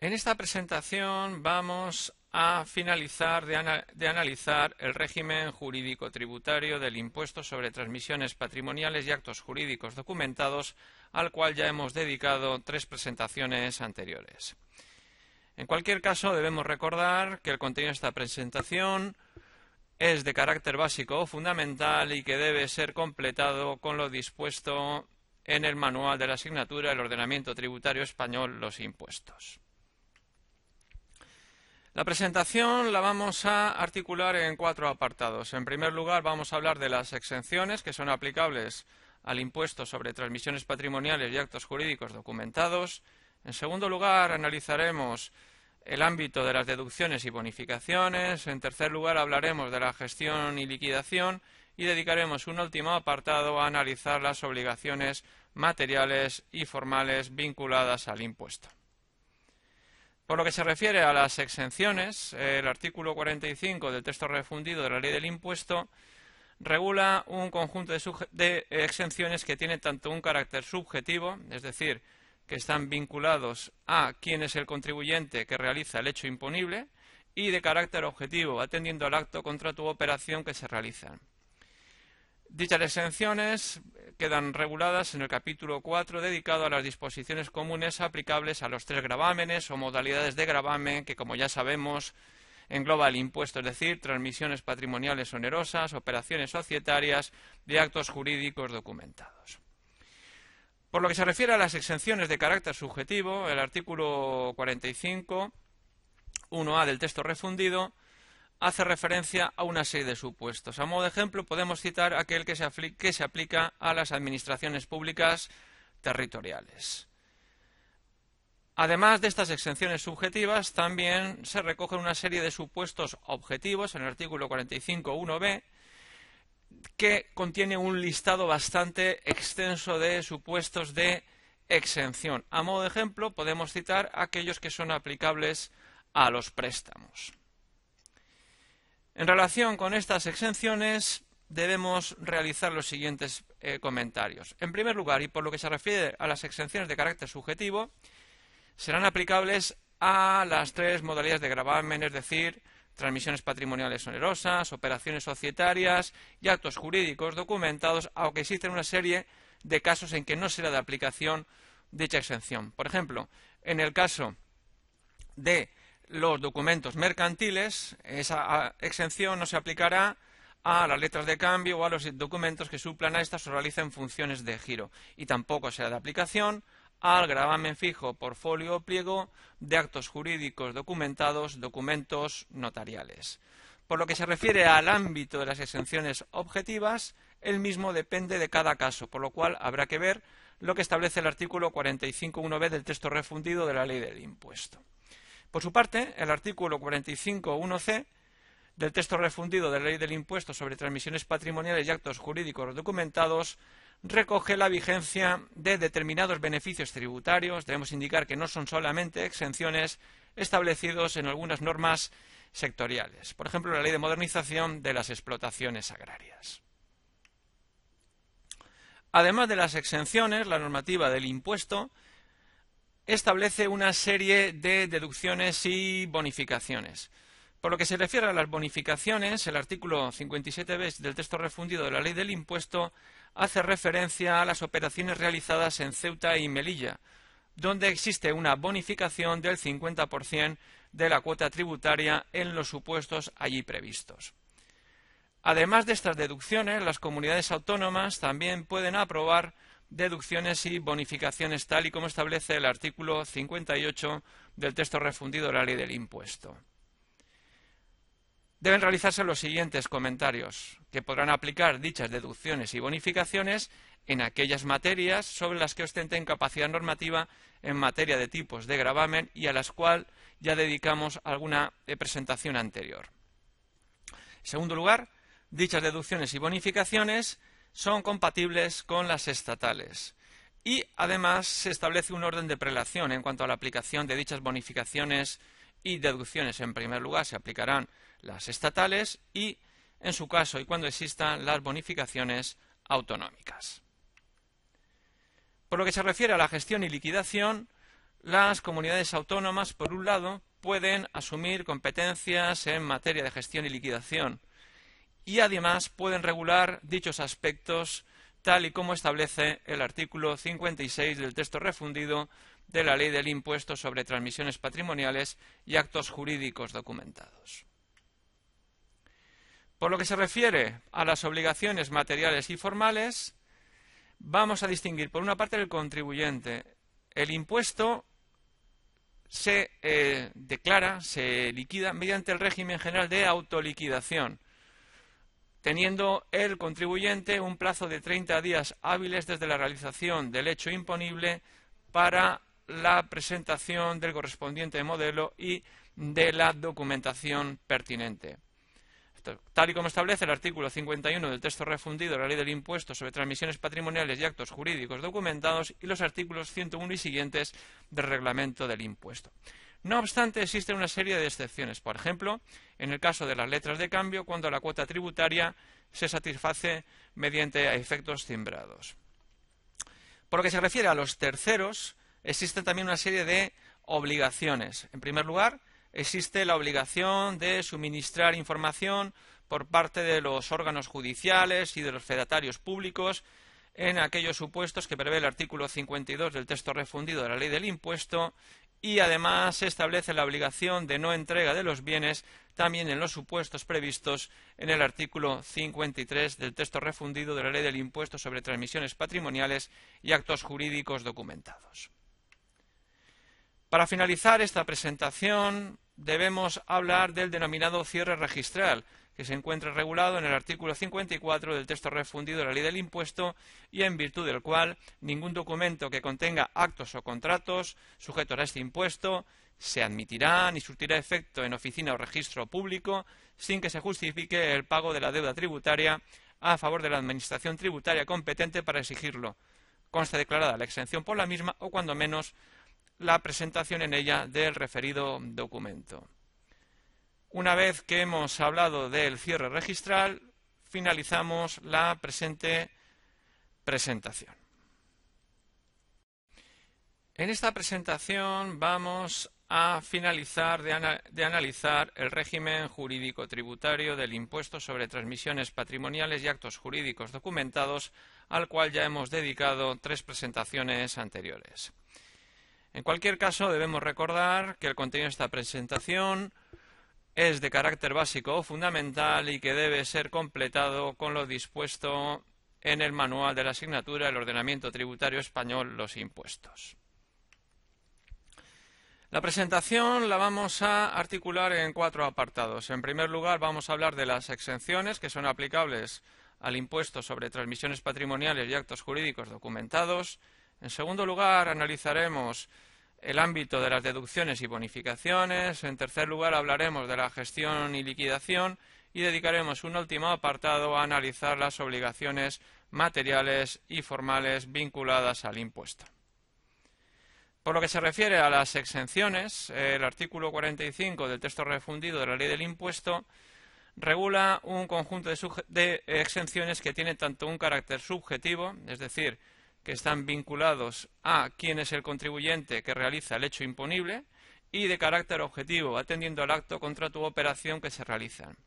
En esta presentación vamos a finalizar de, analizar el régimen jurídico tributario del impuesto sobre transmisiones patrimoniales y actos jurídicos documentados, al cual ya hemos dedicado tres presentaciones anteriores. En cualquier caso, debemos recordar que el contenido de esta presentación es de carácter básico o fundamental y que debe ser completado con lo dispuesto en el manual de la asignatura del ordenamiento tributario español, los impuestos. La presentación la vamos a articular en cuatro apartados. En primer lugar, vamos a hablar de las exenciones que son aplicables al impuesto sobre transmisiones patrimoniales y actos jurídicos documentados. En segundo lugar, analizaremos el ámbito de las deducciones y bonificaciones. En tercer lugar, hablaremos de la gestión y liquidación y dedicaremos un último apartado a analizar las obligaciones materiales y formales vinculadas al impuesto. Por lo que se refiere a las exenciones, el artículo 45 del texto refundido de la ley del impuesto regula un conjunto de, exenciones que tienen tanto un carácter subjetivo, es decir, que están vinculados a quién es el contribuyente que realiza el hecho imponible, y de carácter objetivo, atendiendo al acto contra tu operación que se realiza. Dichas exenciones quedan reguladas en el capítulo 4 dedicado a las disposiciones comunes aplicables a los tres gravámenes o modalidades de gravamen que, como ya sabemos, engloba el impuesto, es decir, transmisiones patrimoniales onerosas, operaciones societarias de actos jurídicos documentados. Por lo que se refiere a las exenciones de carácter subjetivo, el artículo 45, 1a del texto refundido, hace referencia a una serie de supuestos. A modo de ejemplo, podemos citar aquel que se, aplica a las administraciones públicas territoriales. Además de estas exenciones subjetivas, también se recogen una serie de supuestos objetivos en el artículo 45.1b que contiene un listado bastante extenso de supuestos de exención. A modo de ejemplo, podemos citar aquellos que son aplicables a los préstamos. En relación con estas exenciones, debemos realizar los siguientes eh, comentarios. En primer lugar, y por lo que se refiere a las exenciones de carácter subjetivo, serán aplicables a las tres modalidades de gravamen, es decir, transmisiones patrimoniales onerosas, operaciones societarias y actos jurídicos documentados, aunque existen una serie de casos en que no será de aplicación dicha exención. Por ejemplo, en el caso de los documentos mercantiles, esa exención no se aplicará a las letras de cambio o a los documentos que suplan a estas o realicen funciones de giro y tampoco será de aplicación al gravamen fijo, portfolio o pliego de actos jurídicos documentados, documentos notariales. Por lo que se refiere al ámbito de las exenciones objetivas, el mismo depende de cada caso, por lo cual habrá que ver lo que establece el artículo 45.1b del texto refundido de la ley del impuesto. Por su parte, el artículo 45.1c del texto refundido de la ley del impuesto sobre transmisiones patrimoniales y actos jurídicos documentados recoge la vigencia de determinados beneficios tributarios. Debemos indicar que no son solamente exenciones establecidos en algunas normas sectoriales. Por ejemplo, la ley de modernización de las explotaciones agrarias. Además de las exenciones, la normativa del impuesto establece una serie de deducciones y bonificaciones. Por lo que se refiere a las bonificaciones, el artículo 57b del texto refundido de la ley del impuesto hace referencia a las operaciones realizadas en Ceuta y Melilla, donde existe una bonificación del 50% de la cuota tributaria en los supuestos allí previstos. Además de estas deducciones, las comunidades autónomas también pueden aprobar deducciones y bonificaciones tal y como establece el artículo 58 del texto refundido de la ley del impuesto. Deben realizarse los siguientes comentarios, que podrán aplicar dichas deducciones y bonificaciones en aquellas materias sobre las que ostenten capacidad normativa en materia de tipos de gravamen y a las cuales ya dedicamos alguna presentación anterior. En segundo lugar, dichas deducciones y bonificaciones son compatibles con las estatales. Y además se establece un orden de prelación en cuanto a la aplicación de dichas bonificaciones y deducciones. En primer lugar, se aplicarán las estatales y, en su caso y cuando existan, las bonificaciones autonómicas. Por lo que se refiere a la gestión y liquidación, las comunidades autónomas, por un lado, pueden asumir competencias en materia de gestión y liquidación y además pueden regular dichos aspectos tal y como establece el artículo 56 del texto refundido de la Ley del Impuesto sobre Transmisiones Patrimoniales y Actos Jurídicos Documentados. Por lo que se refiere a las obligaciones materiales y formales, vamos a distinguir por una parte el contribuyente. El impuesto se eh, declara, se liquida mediante el régimen general de autoliquidación, teniendo el contribuyente un plazo de 30 días hábiles desde la realización del hecho imponible para la presentación del correspondiente modelo y de la documentación pertinente tal y como establece el artículo 51 del texto refundido de la Ley del Impuesto sobre transmisiones patrimoniales y actos jurídicos documentados y los artículos 101 y siguientes del Reglamento del Impuesto. No obstante, existen una serie de excepciones. Por ejemplo, en el caso de las letras de cambio, cuando la cuota tributaria se satisface mediante efectos timbrados. Por lo que se refiere a los terceros, existen también una serie de obligaciones. En primer lugar, existe la obligación de suministrar información por parte de los órganos judiciales y de los fedatarios públicos en aquellos supuestos que prevé el artículo 52 del texto refundido de la ley del impuesto y además se establece la obligación de no entrega de los bienes también en los supuestos previstos en el artículo 53 del texto refundido de la ley del impuesto sobre transmisiones patrimoniales y actos jurídicos documentados. Para finalizar esta presentación, debemos hablar del denominado cierre registral, que se encuentra regulado en el artículo 54 del texto refundido de la ley del impuesto y en virtud del cual ningún documento que contenga actos o contratos sujetos a este impuesto se admitirá ni surtirá efecto en oficina o registro público sin que se justifique el pago de la deuda tributaria a favor de la Administración tributaria competente para exigirlo. Consta declarada la exención por la misma o, cuando menos, la presentación en ella del referido documento. Una vez que hemos hablado del cierre registral, finalizamos la presente presentación. En esta presentación vamos a finalizar de, de, analizar el régimen jurídico tributario del impuesto sobre transmisiones patrimoniales y actos jurídicos documentados, al cual ya hemos dedicado tres presentaciones anteriores. En cualquier caso, debemos recordar que el contenido de esta presentación es de carácter básico o fundamental y que debe ser completado con lo dispuesto en el manual de la asignatura del ordenamiento tributario español Los impuestos. La presentación la vamos a articular en cuatro apartados. En primer lugar, vamos a hablar de las exenciones que son aplicables al impuesto sobre transmisiones patrimoniales y actos jurídicos documentados. En segundo lugar, analizaremos el ámbito de las deducciones y bonificaciones. En tercer lugar, hablaremos de la gestión y liquidación y dedicaremos un último apartado a analizar las obligaciones materiales y formales vinculadas al impuesto. Por lo que se refiere a las exenciones, el artículo 45 del texto refundido de la ley del impuesto regula un conjunto de, exenciones que tienen tanto un carácter subjetivo, es decir, que están vinculados a quién es el contribuyente que realiza el hecho imponible y de carácter objetivo, atendiendo al acto contra tu operación que se realizan.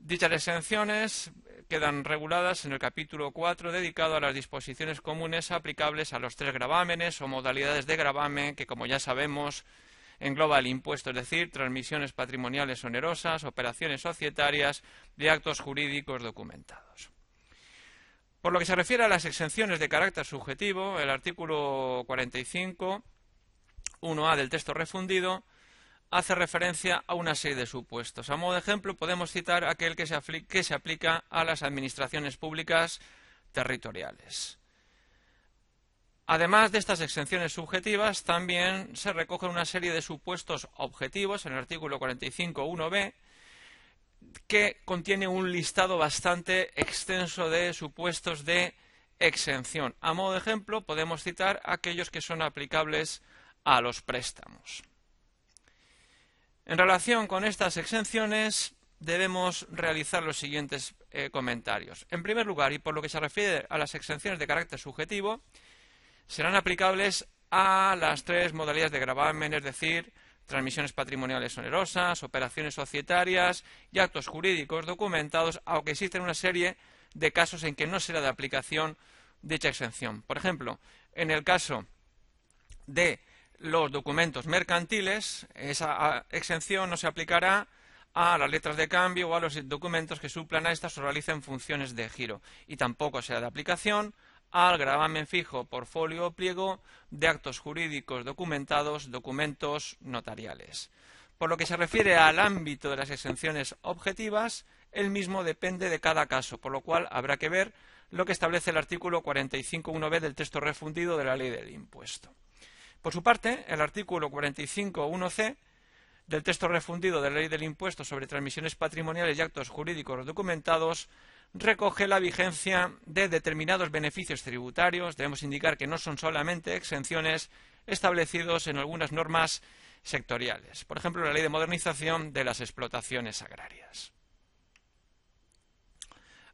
Dichas exenciones quedan reguladas en el capítulo 4 dedicado a las disposiciones comunes aplicables a los tres gravámenes o modalidades de gravamen que, como ya sabemos, engloba el impuesto, es decir, transmisiones patrimoniales onerosas, operaciones societarias de actos jurídicos documentados. Por lo que se refiere a las exenciones de carácter subjetivo, el artículo 45, 1A del texto refundido, hace referencia a una serie de supuestos. A modo de ejemplo, podemos citar aquel que se, aplica a las administraciones públicas territoriales. Además de estas exenciones subjetivas, también se recogen una serie de supuestos objetivos en el artículo 45.1b que contiene un listado bastante extenso de supuestos de exención. A modo de ejemplo, podemos citar aquellos que son aplicables a los préstamos. En relación con estas exenciones, debemos realizar los siguientes eh, comentarios. En primer lugar, y por lo que se refiere a las exenciones de carácter subjetivo, serán aplicables a las tres modalidades de gravamen, es decir, transmisiones patrimoniales onerosas, operaciones societarias y actos jurídicos documentados, aunque existen una serie de casos en que no será de aplicación dicha exención. Por ejemplo, en el caso de los documentos mercantiles, esa exención no se aplicará a las letras de cambio o a los documentos que suplan a estas o realicen funciones de giro y tampoco será de aplicación al gravamen fijo, portfolio o pliego de actos jurídicos documentados, documentos notariales. Por lo que se refiere al ámbito de las exenciones objetivas, el mismo depende de cada caso, por lo cual habrá que ver lo que establece el artículo 45.1b del texto refundido de la ley del impuesto. Por su parte, el artículo 45.1c del texto refundido de la ley del impuesto sobre transmisiones patrimoniales y actos jurídicos documentados recoge la vigencia de determinados beneficios tributarios. Debemos indicar que no son solamente exenciones establecidos en algunas normas sectoriales. Por ejemplo, la ley de modernización de las explotaciones agrarias.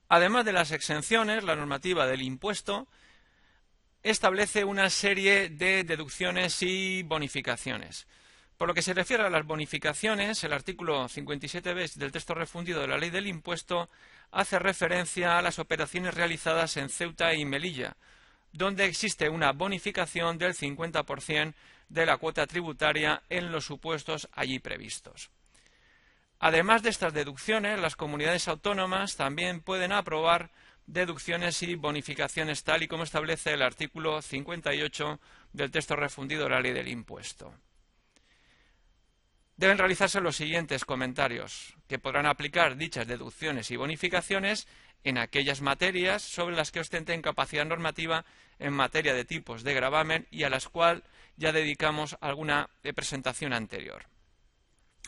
Además de las exenciones, la normativa del impuesto establece una serie de deducciones y bonificaciones. Por lo que se refiere a las bonificaciones, el artículo 57b del texto refundido de la ley del impuesto hace referencia a las operaciones realizadas en Ceuta y Melilla, donde existe una bonificación del 50% de la cuota tributaria en los supuestos allí previstos. Además de estas deducciones, las comunidades autónomas también pueden aprobar deducciones y bonificaciones tal y como establece el artículo 58 del texto refundido de la ley del impuesto deben realizarse los siguientes comentarios, que podrán aplicar dichas deducciones y bonificaciones en aquellas materias sobre las que ostenten capacidad normativa en materia de tipos de gravamen y a las cuales ya dedicamos alguna presentación anterior.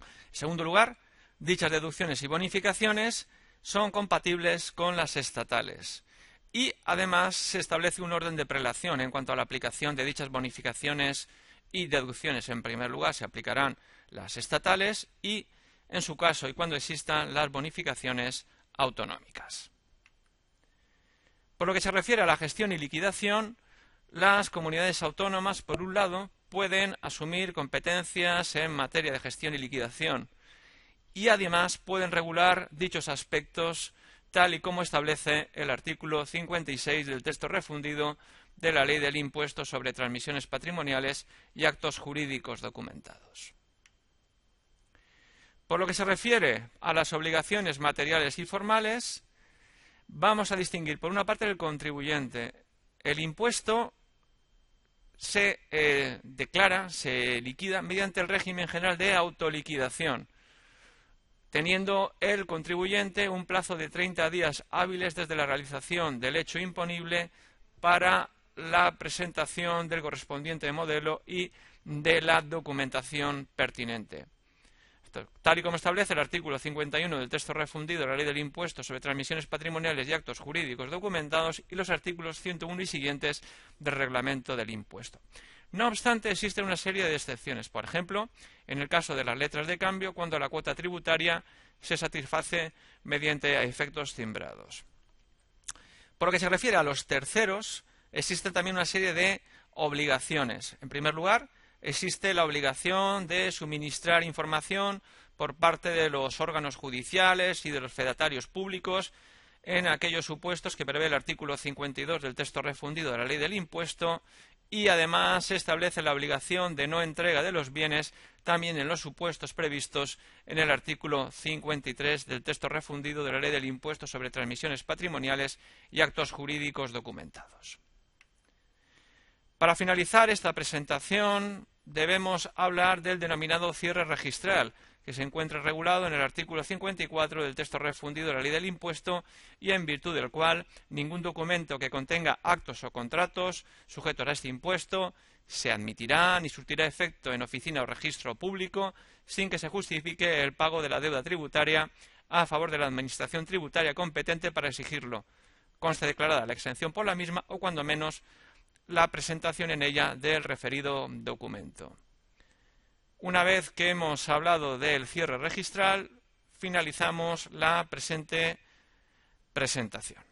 En segundo lugar, dichas deducciones y bonificaciones son compatibles con las estatales. Y además se establece un orden de prelación en cuanto a la aplicación de dichas bonificaciones y deducciones. En primer lugar, se aplicarán las estatales y, en su caso y cuando existan, las bonificaciones autonómicas. Por lo que se refiere a la gestión y liquidación, las comunidades autónomas, por un lado, pueden asumir competencias en materia de gestión y liquidación y además pueden regular dichos aspectos tal y como establece el artículo 56 del texto refundido de la Ley del Impuesto sobre Transmisiones Patrimoniales y Actos Jurídicos Documentados. Por lo que se refiere a las obligaciones materiales y formales, vamos a distinguir por una parte el contribuyente. El impuesto se eh, declara, se liquida mediante el régimen general de autoliquidación, teniendo el contribuyente un plazo de 30 días hábiles desde la realización del hecho imponible para la presentación del correspondiente modelo y de la documentación pertinente. Tal y como establece el artículo 51 del texto refundido de la Ley del Impuesto sobre transmisiones patrimoniales y actos jurídicos documentados y los artículos 101 y siguientes del Reglamento del Impuesto. No obstante, existe una serie de excepciones. Por ejemplo, en el caso de las letras de cambio, cuando la cuota tributaria se satisface mediante efectos timbrados. Por lo que se refiere a los terceros, existe también una serie de obligaciones. En primer lugar, existe la obligación de suministrar información por parte de los órganos judiciales y de los fedatarios públicos en aquellos supuestos que prevé el artículo 52 del texto refundido de la ley del impuesto y además se establece la obligación de no entrega de los bienes también en los supuestos previstos en el artículo 53 del texto refundido de la ley del impuesto sobre transmisiones patrimoniales y actos jurídicos documentados. Para finalizar esta presentación, debemos hablar del denominado cierre registral, que se encuentra regulado en el artículo 54 del texto refundido de la ley del impuesto y en virtud del cual ningún documento que contenga actos o contratos sujetos a este impuesto se admitirá ni surtirá efecto en oficina o registro público sin que se justifique el pago de la deuda tributaria a favor de la Administración tributaria competente para exigirlo. Conste declarada la exención por la misma o, cuando menos, la presentación en ella del referido documento. Una vez que hemos hablado del cierre registral, finalizamos la presente presentación.